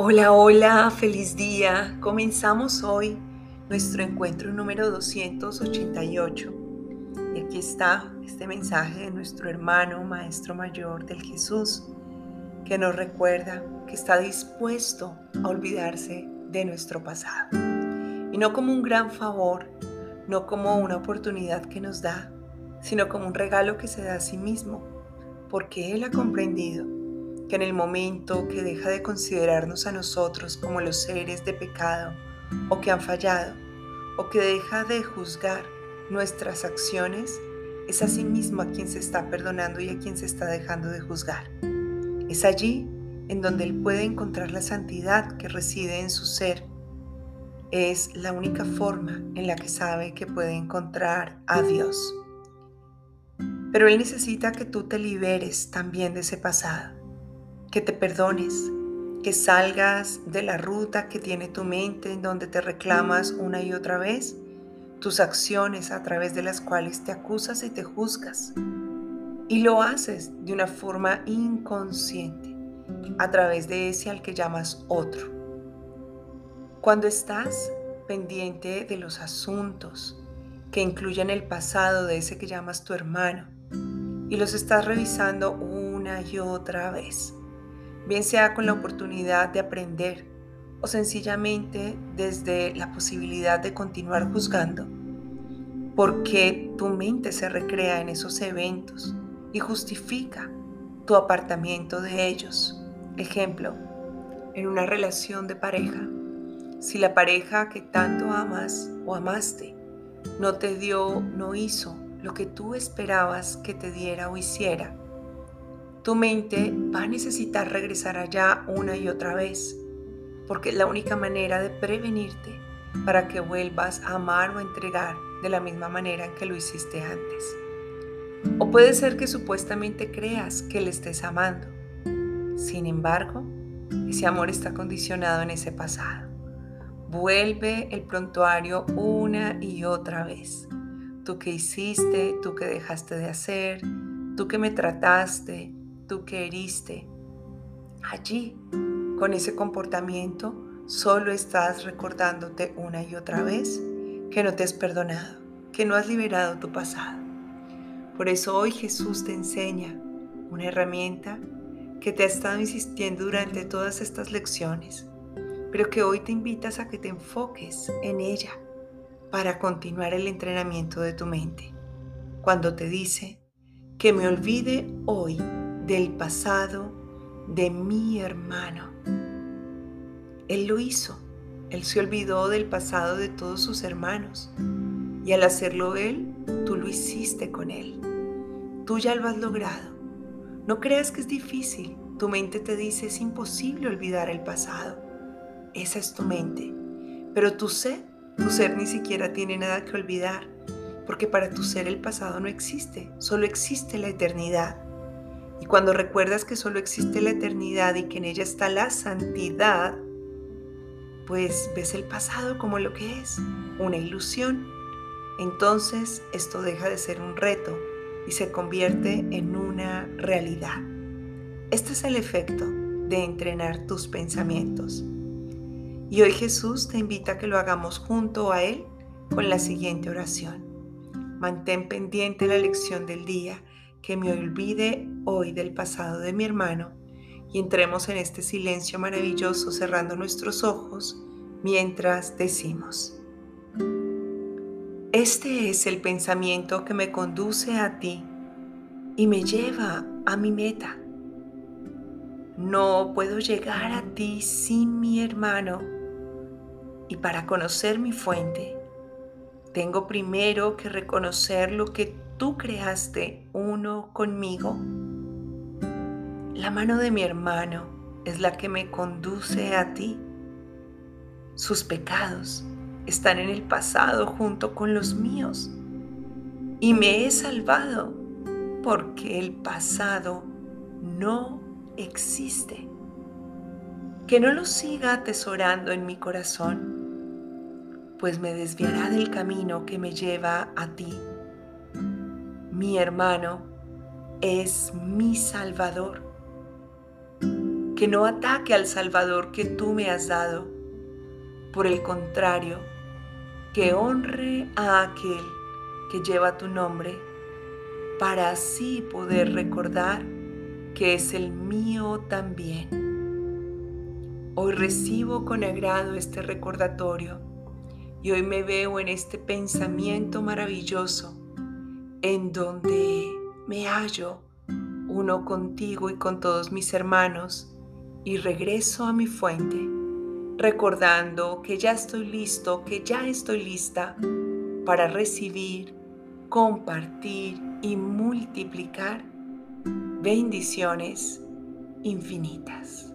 Hola, hola, feliz día. Comenzamos hoy nuestro encuentro número 288. Y aquí está este mensaje de nuestro hermano, Maestro Mayor del Jesús, que nos recuerda que está dispuesto a olvidarse de nuestro pasado. Y no como un gran favor, no como una oportunidad que nos da, sino como un regalo que se da a sí mismo, porque Él ha comprendido que en el momento que deja de considerarnos a nosotros como los seres de pecado o que han fallado, o que deja de juzgar nuestras acciones, es a sí mismo a quien se está perdonando y a quien se está dejando de juzgar. Es allí en donde Él puede encontrar la santidad que reside en su ser. Es la única forma en la que sabe que puede encontrar a Dios. Pero Él necesita que tú te liberes también de ese pasado que te perdones, que salgas de la ruta que tiene tu mente en donde te reclamas una y otra vez tus acciones a través de las cuales te acusas y te juzgas. Y lo haces de una forma inconsciente, a través de ese al que llamas otro. Cuando estás pendiente de los asuntos que incluyen el pasado de ese que llamas tu hermano y los estás revisando una y otra vez, bien sea con la oportunidad de aprender o sencillamente desde la posibilidad de continuar juzgando, porque tu mente se recrea en esos eventos y justifica tu apartamiento de ellos. Ejemplo, en una relación de pareja, si la pareja que tanto amas o amaste no te dio, no hizo lo que tú esperabas que te diera o hiciera, tu mente va a necesitar regresar allá una y otra vez, porque es la única manera de prevenirte para que vuelvas a amar o entregar de la misma manera que lo hiciste antes. O puede ser que supuestamente creas que le estés amando. Sin embargo, ese amor está condicionado en ese pasado. Vuelve el prontuario una y otra vez. Tú que hiciste, tú que dejaste de hacer, tú que me trataste, tú que heriste. Allí, con ese comportamiento, solo estás recordándote una y otra vez que no te has perdonado, que no has liberado tu pasado. Por eso hoy Jesús te enseña una herramienta que te ha estado insistiendo durante todas estas lecciones, pero que hoy te invitas a que te enfoques en ella para continuar el entrenamiento de tu mente. Cuando te dice que me olvide hoy del pasado de mi hermano. Él lo hizo. Él se olvidó del pasado de todos sus hermanos. Y al hacerlo él, tú lo hiciste con él. Tú ya lo has logrado. No creas que es difícil. Tu mente te dice es imposible olvidar el pasado. Esa es tu mente. Pero tu ser, tu ser ni siquiera tiene nada que olvidar. Porque para tu ser el pasado no existe. Solo existe la eternidad. Y cuando recuerdas que solo existe la eternidad y que en ella está la santidad, pues ves el pasado como lo que es, una ilusión. Entonces esto deja de ser un reto y se convierte en una realidad. Este es el efecto de entrenar tus pensamientos. Y hoy Jesús te invita a que lo hagamos junto a Él con la siguiente oración. Mantén pendiente la lección del día que me olvide hoy del pasado de mi hermano y entremos en este silencio maravilloso cerrando nuestros ojos mientras decimos, este es el pensamiento que me conduce a ti y me lleva a mi meta. No puedo llegar a ti sin mi hermano y para conocer mi fuente, tengo primero que reconocer lo que tú creaste uno conmigo. La mano de mi hermano es la que me conduce a ti. Sus pecados están en el pasado junto con los míos. Y me he salvado porque el pasado no existe. Que no lo siga atesorando en mi corazón, pues me desviará del camino que me lleva a ti mi hermano es mi Salvador. Que no ataque al Salvador que tú me has dado. Por el contrario, que honre a aquel que lleva tu nombre, para así poder recordar que es el mío también. Hoy recibo con agrado este recordatorio y hoy me veo en este pensamiento maravilloso en donde me hallo uno contigo y con todos mis hermanos y regreso a mi fuente, recordando que ya estoy listo, que ya estoy lista para recibir, compartir y multiplicar bendiciones infinitas.